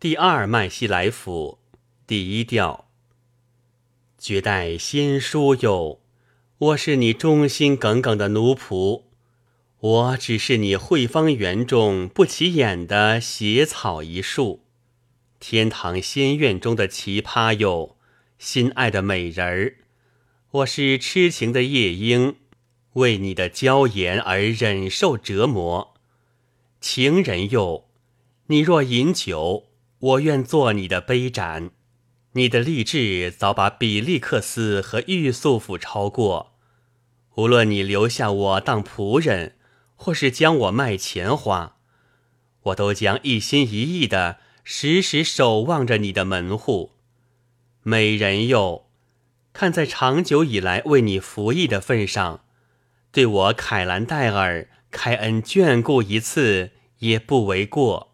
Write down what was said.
第二麦西来府第一调。绝代先书哟，我是你忠心耿耿的奴仆，我只是你惠芳园中不起眼的斜草一树。天堂仙院中的奇葩哟，心爱的美人儿，我是痴情的夜莺，为你的娇颜而忍受折磨。情人哟，你若饮酒，我愿做你的杯盏。你的励志早把比利克斯和玉素甫超过。无论你留下我当仆人，或是将我卖钱花，我都将一心一意的。时时守望着你的门户，美人哟，看在长久以来为你服役的份上，对我凯兰戴尔开恩眷顾一次也不为过。